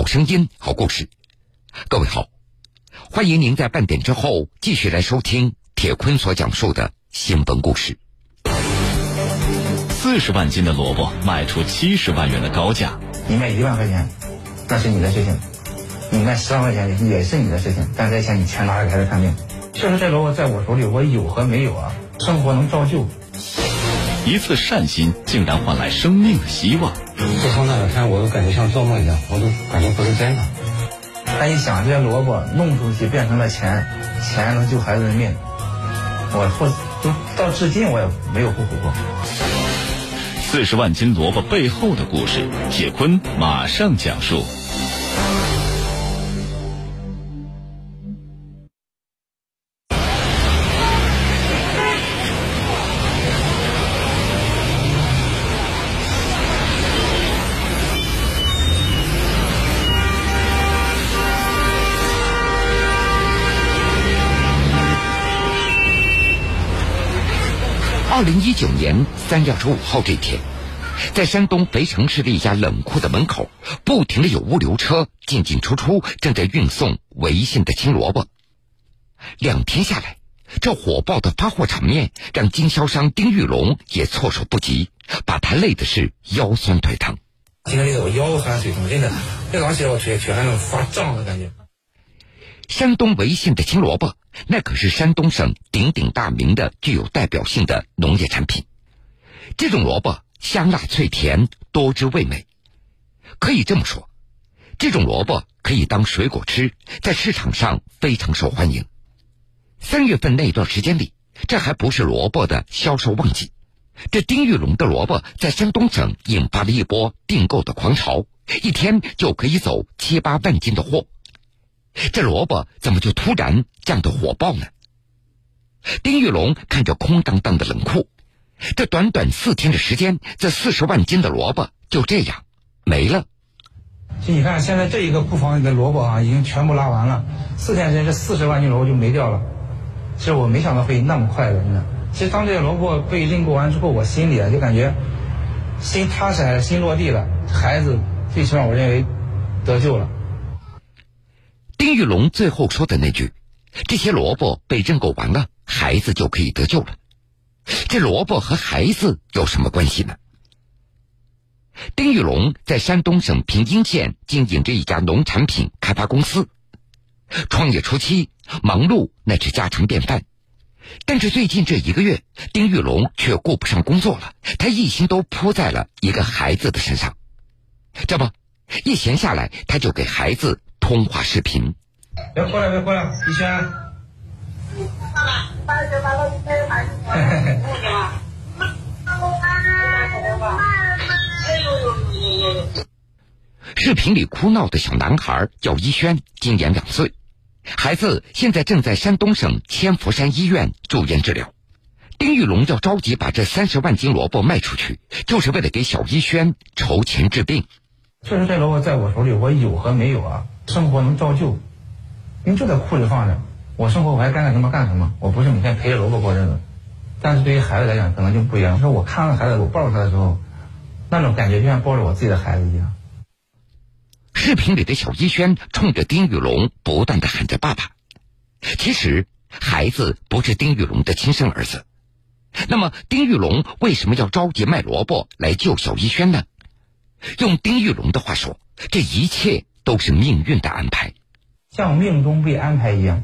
好声音，好故事。各位好，欢迎您在半点之后继续来收听铁坤所讲述的新闻故事。四十万斤的萝卜卖出七十万元的高价，你卖一万块钱，那是你的事情；你卖十万块钱也是你的事情。但这钱你全拿给孩子看病。确实，这萝卜在我手里，我有和没有啊，生活能照旧。一次善心竟然换来生命的希望。自从那两天，我都感觉像做梦一样，我都感觉不是真的。他一想，这些萝卜弄出去变成了钱，钱能救孩子的命，我后都到至今我也没有后悔过。四十万斤萝卜背后的故事，铁坤马上讲述。二零一九年三月二十五号这天，在山东肥城市的一家冷库的门口，不停的有物流车进进出出，正在运送维信的青萝卜。两天下来，这火爆的发货场面让经销商丁玉龙也措手不及，把他累的是腰酸腿疼。今天累得我腰酸腿疼，真的，这早上起来我腿腿还能发胀的感觉。山东潍县的青萝卜，那可是山东省鼎鼎大名的、具有代表性的农业产品。这种萝卜香辣脆甜，多汁味美。可以这么说，这种萝卜可以当水果吃，在市场上非常受欢迎。三月份那段时间里，这还不是萝卜的销售旺季，这丁玉龙的萝卜在山东省引发了一波订购的狂潮，一天就可以走七八万斤的货。这萝卜怎么就突然降得火爆呢？丁玉龙看着空荡荡的冷库，这短短四天的时间，这四十万斤的萝卜就这样没了。就你看，现在这一个库房里的萝卜啊，已经全部拉完了。四天时间，这四十万斤萝卜就没掉了。其实我没想到会那么快的，真的。其实当这些萝卜被认购完之后，我心里啊就感觉心踏实了，心落地了。孩子最起码我认为得救了。丁玉龙最后说的那句：“这些萝卜被认购完了，孩子就可以得救了。”这萝卜和孩子有什么关系呢？丁玉龙在山东省平阴县经营着一家农产品开发公司，创业初期忙碌那是家常便饭，但是最近这一个月，丁玉龙却顾不上工作了，他一心都扑在了一个孩子的身上。这不，一闲下来，他就给孩子。通话视频，别过来，别过来，一轩。视频里哭闹的小男孩叫一轩，今年两岁，孩子现在正在山东省千佛山医院住院治疗。丁玉龙要着急把这三十万斤萝卜卖出去，就是为了给小一轩筹钱治病。确实，这萝卜在我手里，我有和没有啊，生活能照旧，因为就在库里放着。我生活我还该干什么干什么，我不是每天陪着萝卜过日子。但是对于孩子来讲，可能就不一样。说我看到孩子，我抱着他的时候，那种感觉就像抱着我自己的孩子一样。视频里的小一轩冲着丁玉龙不断的喊着“爸爸”，其实孩子不是丁玉龙的亲生儿子。那么丁玉龙为什么要着急卖萝卜来救小一轩呢？用丁玉龙的话说，这一切都是命运的安排，像命中被安排一样，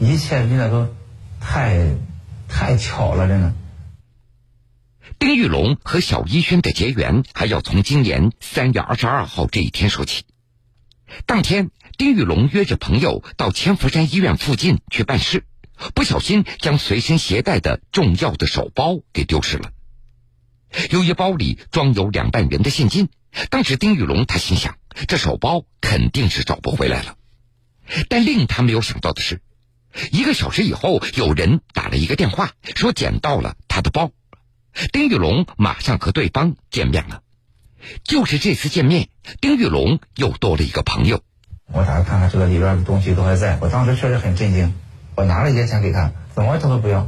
一切真的都太太巧了，真的。丁玉龙和小一轩的结缘，还要从今年三月二十二号这一天说起。当天，丁玉龙约着朋友到千佛山医院附近去办事，不小心将随身携带的重要的手包给丢失了。由于包里装有两万元的现金，当时丁玉龙他心想，这手包肯定是找不回来了。但令他没有想到的是，一个小时以后，有人打了一个电话，说捡到了他的包。丁玉龙马上和对方见面了。就是这次见面，丁玉龙又多了一个朋友。我打开看看，这个里边的东西都还在。我当时确实很震惊。我拿了一些钱给他，怎么他都不要。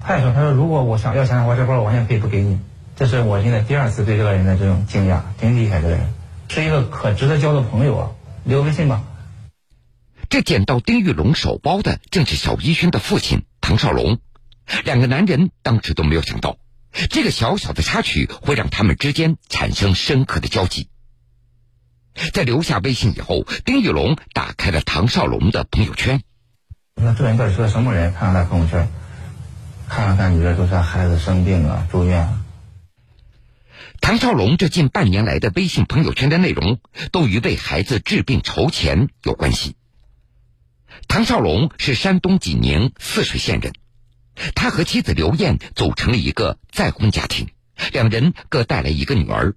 他也说，他说如果我想要钱的话，这包我完全可以不给你。这是我现在第二次对这个人的这种惊讶，真厉害这个人。是一个可值得交的朋友啊，留微信吧。这捡到丁玉龙手包的正是小一轩的父亲唐少龙，两个男人当时都没有想到，这个小小的插曲会让他们之间产生深刻的交集。在留下微信以后，丁玉龙打开了唐少龙的朋友圈。那这人到底是个什么人？看看他朋友圈，看了看，里边都是孩子生病啊、住院。唐少龙这近半年来的微信朋友圈的内容，都与为孩子治病筹钱有关系。唐少龙是山东济宁泗水县人，他和妻子刘艳组成了一个再婚家庭，两人各带来一个女儿。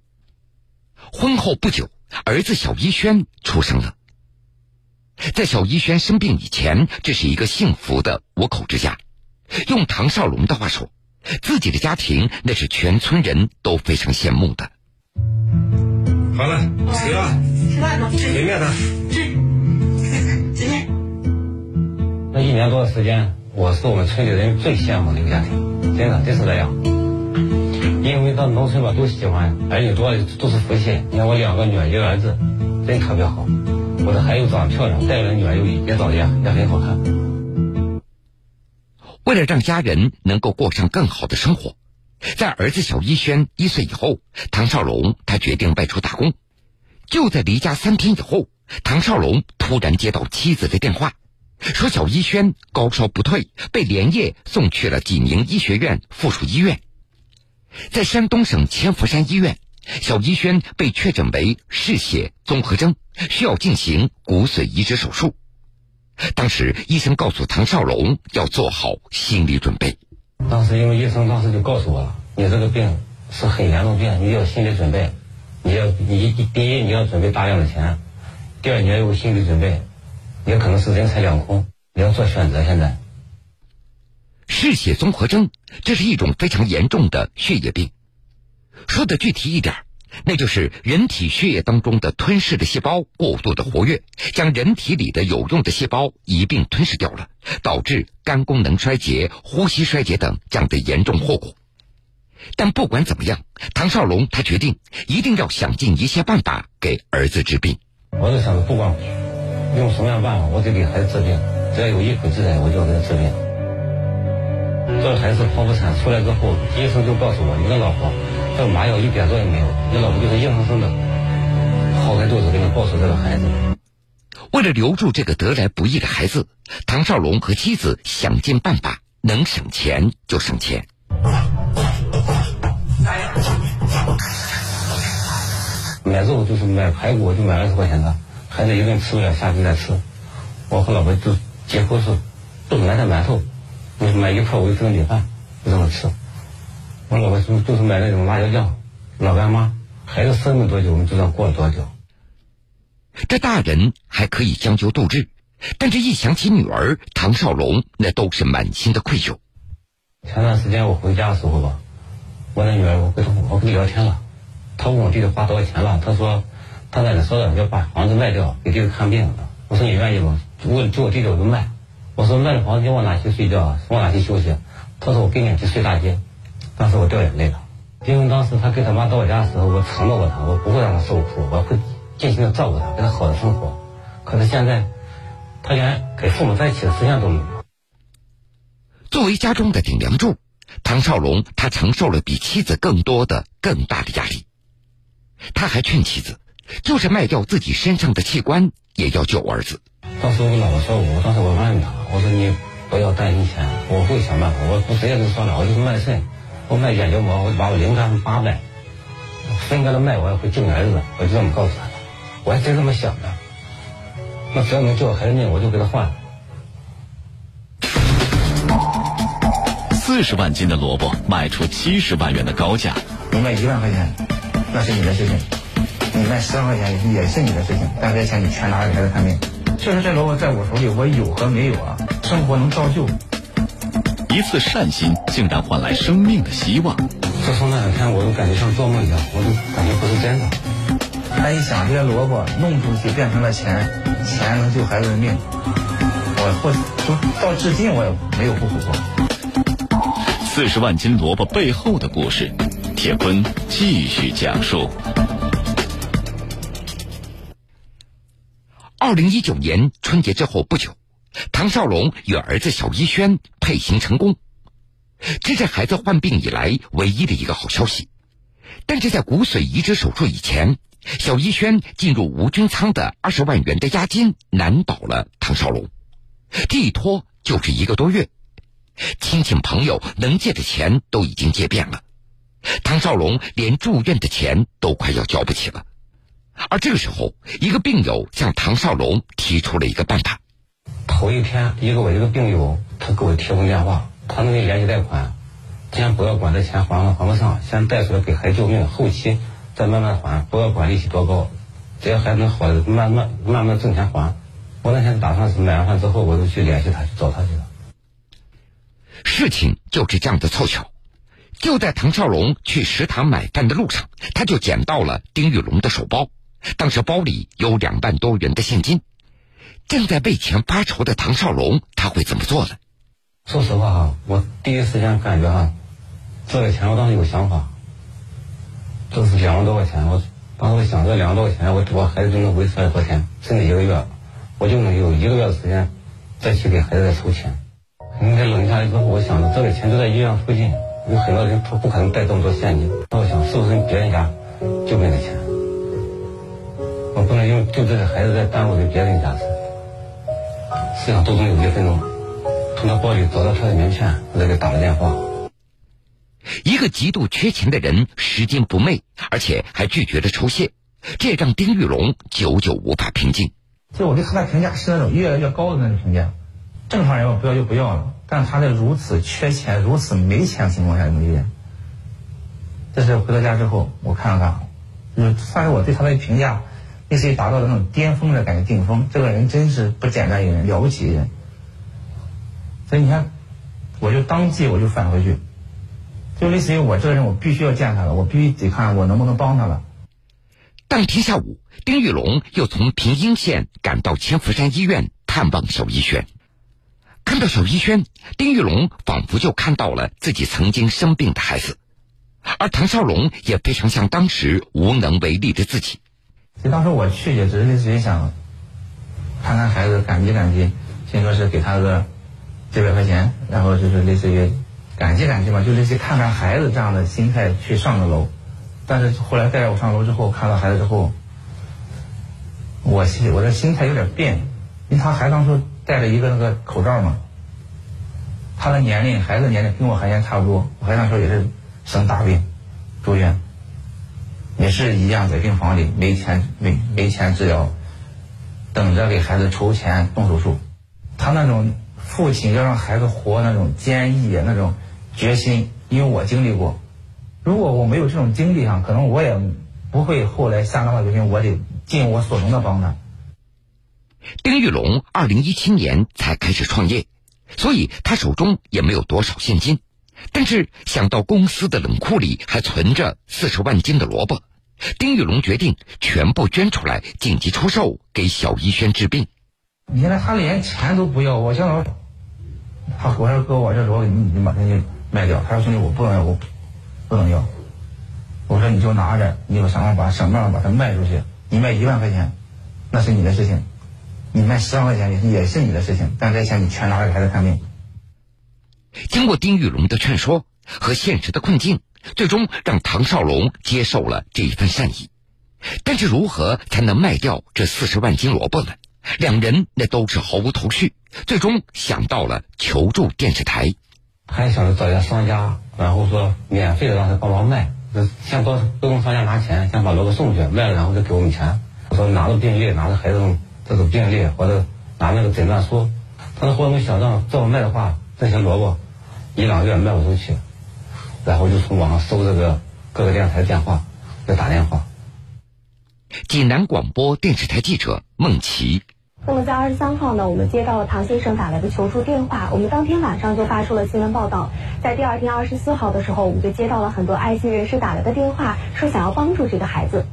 婚后不久，儿子小一轩出生了。在小一轩生病以前，这是一个幸福的五口之家。用唐少龙的话说，自己的家庭那是全村人都非常羡慕的。好了，起了，吃饭呢，给面的。一年多的时间，我是我们村里人最羡慕的一个家庭，真的真是这样。因为到农村吧，都喜欢儿女多都是福气。你看我两个女儿一个儿子，真特别好。我的孩子长得漂亮，带来的女儿又也长得也也很好看。为了让家人能够过上更好的生活，在儿子小一轩一岁以后，唐少龙他决定外出打工。就在离家三天以后，唐少龙突然接到妻子的电话，说小一轩高烧不退，被连夜送去了济宁医学院附属医院。在山东省千佛山医院，小一轩被确诊为嗜血综合征，需要进行骨髓移植手术。当时医生告诉唐少龙要做好心理准备。当时因为医生当时就告诉我了，你这个病是很严重病，你要心理准备。你要你第一你要准备大量的钱，第二你要有心理准备，也可能是人财两空，你要做选择。现在，嗜血综合征这是一种非常严重的血液病。说的具体一点，那就是人体血液当中的吞噬的细胞过度的活跃，将人体里的有用的细胞一并吞噬掉了，导致肝功能衰竭、呼吸衰竭等这样的严重后果。但不管怎么样，唐少龙他决定一定要想尽一切办法给儿子治病。我就想着，不管用什么样办法，我得给孩子治病。只要有一口之人，我就要给他治病。这孩子剖腹产出来之后，医生就告诉我：“你的老婆这麻药一点作用没有，你老婆就是硬生生的剖开肚子给你抱出这个孩子。”为了留住这个得来不易的孩子，唐少龙和妻子想尽办法，能省钱就省钱。买肉就是买排骨，就买二十块钱的，孩子一顿吃不了，下次再吃。我和老婆就几乎是都买点馒头，就是买一块五一份米饭，就这么吃。我老婆就就是买那种辣椒酱，老干妈。孩子生了多久，我们就算过了多久。这大人还可以将就度日，但这一想起女儿唐少龙，那都是满心的愧疚。前段时间我回家的时候吧，我那女儿我跟她我跟你聊天了，她问我弟弟花多少钱了，她说他奶奶说的要把房子卖掉给弟弟看病。我说你愿意吗？我就我弟弟我就卖。我说卖了房子你往哪去睡觉啊？往哪去休息？他说我跟你去睡大街。当时我掉眼泪了，因为当时他跟他妈到我家的时候，我承诺过他，我不会让他受苦，我会尽心的照顾他，给他好的生活。可是现在，他连跟父母在一起的时间都没有。作为家中的顶梁柱，唐少龙他承受了比妻子更多的、更大的压力。他还劝妻子，就是卖掉自己身上的器官，也要救儿子。当时我跟老婆说，我当时我问他，我说你不要担心钱，我会想办法。我我直接就说了，我就是卖肾，我卖眼角膜，我把我零肝八卖，分开了卖，我也会救你儿子的。我就这么告诉他的，我还真这么想的。那只要能救我孩子命，我就给他换了。四十万斤的萝卜卖出七十万元的高价，你卖一万块钱，那是你的事情；你卖十万块钱也是你的事情。但这些钱你全拿给孩子看病。确实，这萝卜在我手里，我有和没有啊，生活能照旧。一次善心竟然换来生命的希望。自从那两天，我都感觉像做梦一样，我都感觉不是真的。他一想，这些萝卜弄出去变成了钱，钱能救孩子的命，我或就到至今我也没有后悔过。四十万斤萝卜背后的故事，铁坤继续讲述。二零一九年春节之后不久，唐少龙与儿子小一轩配型成功，这是孩子患病以来唯一的一个好消息。但是在骨髓移植手术以前，小一轩进入无菌仓的二十万元的押金难倒了唐少龙，这一拖就是一个多月，亲戚朋友能借的钱都已经借遍了，唐少龙连住院的钱都快要交不起了。而这个时候，一个病友向唐少龙提出了一个办法。头一天，一个我一个病友，他给我提供电话，他那个联系贷款，先不要管这钱还了还不上，先贷出来给孩子救命，后期再慢慢还，不要管利息多高，只要孩子能好，慢慢慢慢挣钱还。我那天打算是买完饭之后，我就去联系他，去找他去了。事情就是这样的凑巧，就在唐少龙去食堂买饭的路上，他就捡到了丁玉龙的手包。当时包里有两万多元的现金，正在为钱发愁的唐少龙，他会怎么做呢？说实话哈，我第一时间感觉哈，这个钱我当时有想法，这是两万多块钱，我当时想这两万多块钱，我我孩子就能维持二十多天，甚至一个月，我就能有一个月的时间再去给孩子再筹钱。应该冷下来之后，我想着这个钱就在医院附近，有很多人他不可能带这么多现金，那我想是不是别人家就没的钱？我不能因为就这个孩子再耽误给别人家事。思想斗争有一分钟，从他包里找到他的名片，我再给打了电话。一个极度缺钱的人，拾金不昧，而且还拒绝了酬谢，这让丁玉龙久久无法平静。就我对他的评价是那种越来越高的那种评价，正常人我不要就不要了，但他在如此缺钱、如此没钱情况下能约。这是回到家之后，我看了看，就是算是我对他的评价。类似于达到了那种巅峰的感觉，顶峰，这个人真是不简单一个人，了不起一人。所以你看，我就当即我就返回去，就类似于我这个人，我必须要见他了，我必须得看我能不能帮他了。当天下午，丁玉龙又从平阴县赶到千福山医院探望小一轩。看到小一轩，丁玉龙仿佛就看到了自己曾经生病的孩子，而唐少龙也非常像当时无能为力的自己。其实当时我去也只是类似于想看看孩子，感激感激，先说是给他个几百块钱，然后就是类似于感激感激嘛，就类似于看看孩子这样的心态去上的楼。但是后来带着我上楼之后，看到孩子之后，我心我的心态有点变，因为他还当初戴着一个那个口罩嘛，他的年龄孩子年龄跟我还年差不多，我还那时候也是生大病住院。也是一样，在病房里没钱没没钱治疗，等着给孩子筹钱动手术。他那种父亲要让孩子活那种坚毅那种决心，因为我经历过。如果我没有这种经历啊，可能我也不会后来下那么决心，我得尽我所能的帮他。丁玉龙二零一七年才开始创业，所以他手中也没有多少现金，但是想到公司的冷库里还存着四十万斤的萝卜。丁玉龙决定全部捐出来，紧急出售给小医轩治病。你现在他连钱都不要，我想说，他我说哥，我这萝卜你你把它给卖掉。他说兄弟，我不能要，我不能要。我说你就拿着，你有想办法想办法把它卖出去。你卖一万块钱，那是你的事情；你卖十万块钱也是你的事情。但这钱你全拿给孩子看病。经过丁玉龙的劝说和现实的困境。最终让唐少龙接受了这一份善意，但是如何才能卖掉这四十万斤萝卜呢？两人那都是毫无头绪。最终想到了求助电视台，还想着找一家商家，然后说免费的让他帮忙卖，先帮都跟商家拿钱，先把萝卜送去卖了，然后再给我们钱。我说拿着病历，拿着孩子这种病历或者拿那个诊断书，他说我们想让这么卖的话，这些萝卜一两个月卖不出去。然后就从网上搜这个各个电视台电话，再打电话。济南广播电视台记者孟琪。那么在二十三号呢，我们接到了唐先生打来的求助电话，我们当天晚上就发出了新闻报道。在第二天二十四号的时候，我们就接到了很多爱心人士打来的电话，说想要帮助这个孩子。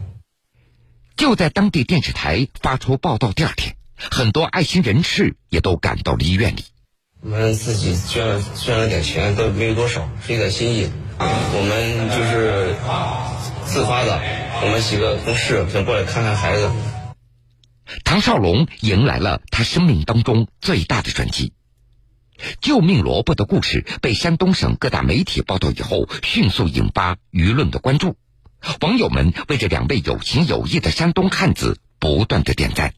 就在当地电视台发出报道第二天，很多爱心人士也都赶到了医院里。我们自己捐了捐了点钱，都没有多少，是一点心意。我们就是自发的，我们几个同事想过来看看孩子。唐少龙迎来了他生命当中最大的转机。救命萝卜的故事被山东省各大媒体报道以后，迅速引发舆论的关注。网友们为这两位有情有义的山东汉子不断的点赞，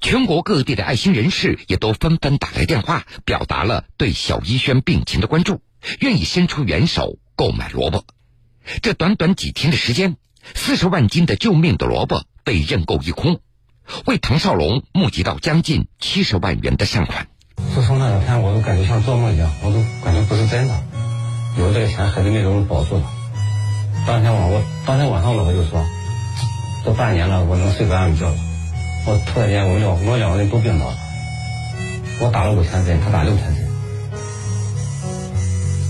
全国各地的爱心人士也都纷纷打来电话，表达了对小一轩病情的关注，愿意伸出援手购买萝卜。这短短几天的时间，四十万斤的救命的萝卜被认购一空，为唐少龙募集到将近七十万元的善款。自从那两天，我都感觉像做梦一样，我都感觉不是真的。有这个钱，孩子命都能保住了。当天晚我当天晚上，我就说，都半年了，我能睡个安稳觉了。我突然间，我们两我们两个人都病倒了。我打了五千针，他打六千针。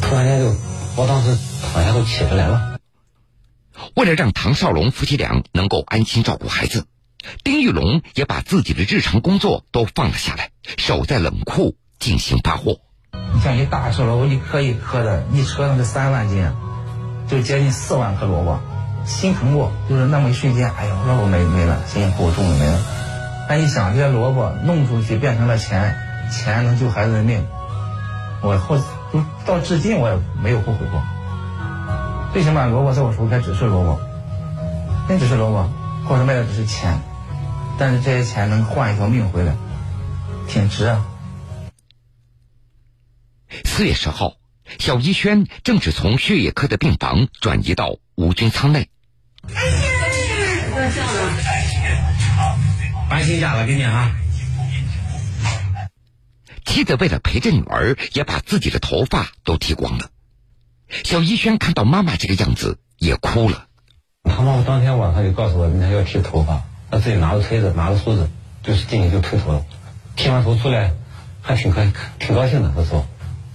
突然间就，我当时躺下都起不来了。为了让唐少龙夫妻俩能够安心照顾孩子，丁玉龙也把自己的日常工作都放了下来，守在冷库进行发货。你像一大车萝卜，一颗一颗的，一车那是三万斤，就接近四万颗萝卜，心疼过，就是那么一瞬间，哎呦，萝卜没没了，辛辛苦苦种的没了。但一想这些萝卜弄出去变成了钱，钱能救孩子的命，我后就到至今我也没有后悔过。最起码萝卜在我手里还只是萝卜，那只是萝卜，或者卖的只是钱，但是这些钱能换一条命回来，挺值啊。四月十号，小一轩正是从血液科的病房转移到无菌舱内。搬新家了，给你啊！妻子为了陪着女儿，也把自己的头发都剃光了。小一轩看到妈妈这个样子，也哭了。他妈妈当天晚上就告诉我，明天要剃头发，他自己拿着推子，拿着梳子，就是进去就推头了。剃完头出来，还挺开，挺高兴的。他说，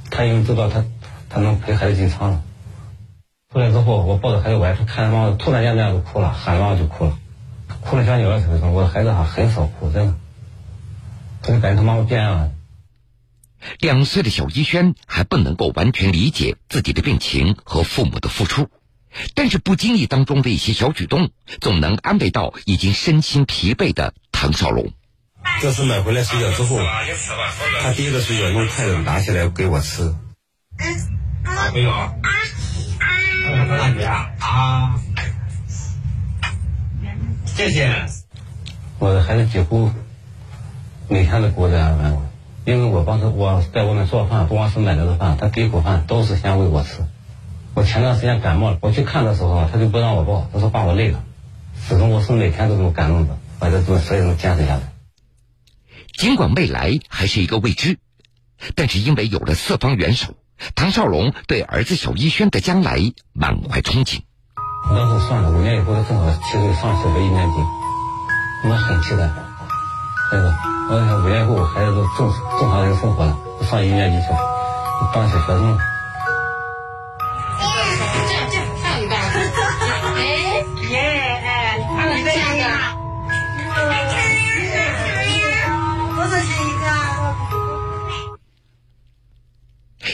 他因为知道他他能陪孩子进仓了。出来之后，我抱着孩子，我还是看妈妈突然间那样就哭了，喊妈妈就哭了，哭了将近二十分钟。我的孩子还很少哭，真的，我就感觉他妈妈变了。两岁的小一轩还不能够完全理解自己的病情和父母的付出，但是不经意当中的一些小举动，总能安慰到已经身心疲惫的唐少龙。这次买回来水饺之后，他第一个水饺用筷子拿起来给我吃。没有啊。啊！谢谢。我的孩子几乎每天都给我这样安慰。因为我帮他，我在外面做饭，不光是买来的饭，他第一口饭都是先喂我吃。我前段时间感冒了，我去看的时候，他就不让我抱，他说爸我累了。始终我是每天都这么感动的，把这做所以能坚持下来。尽管未来还是一个未知，但是因为有了四方元首，唐少龙对儿子小一轩的将来满怀憧憬。我当时算了，五年以后他正好七岁上小学一年级，我很期待。孩子，我想五年以后我孩子都正正常人生活了，上一年级去，当小学生了。这这上一代，哎耶哎，他们这样不是是一个。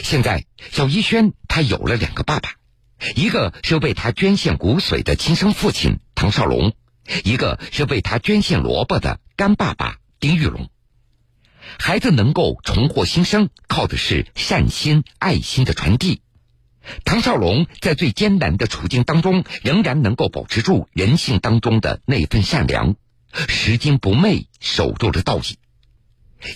现在，小一轩他有了两个爸爸，一个是为他捐献骨髓的亲生父亲唐少龙，一个是为他捐献萝卜的干爸爸丁玉龙。孩子能够重获新生，靠的是善心、爱心的传递。唐少龙在最艰难的处境当中，仍然能够保持住人性当中的那份善良，拾金不昧，守住了道义。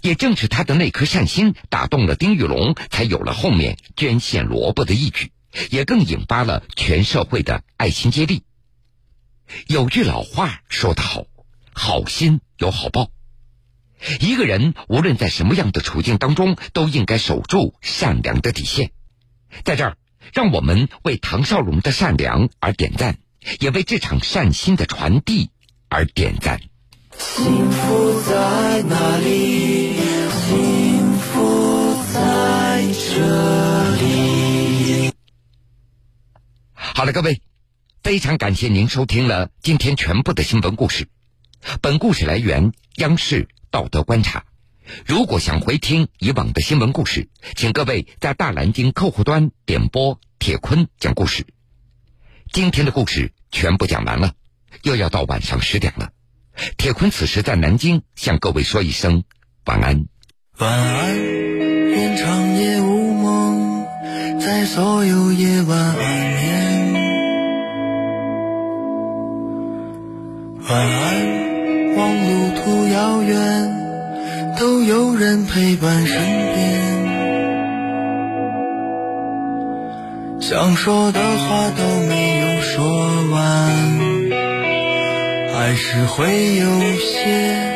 也正是他的那颗善心打动了丁玉龙，才有了后面捐献萝卜的义举，也更引发了全社会的爱心接力。有句老话说得好：“好心有好报。”一个人无论在什么样的处境当中，都应该守住善良的底线。在这儿，让我们为唐少龙的善良而点赞，也为这场善心的传递而点赞。幸福在哪里？幸福在这好了，各位，非常感谢您收听了今天全部的新闻故事。本故事来源央视《道德观察》。如果想回听以往的新闻故事，请各位在大蓝鲸客户端点播铁坤讲故事。今天的故事全部讲完了，又要到晚上十点了。铁坤此时在南京，向各位说一声晚安。晚安，愿长夜无梦，在所有夜晚安眠。晚安，望路途遥远，都有人陪伴身边。想说的话都没有说完，还是会有些。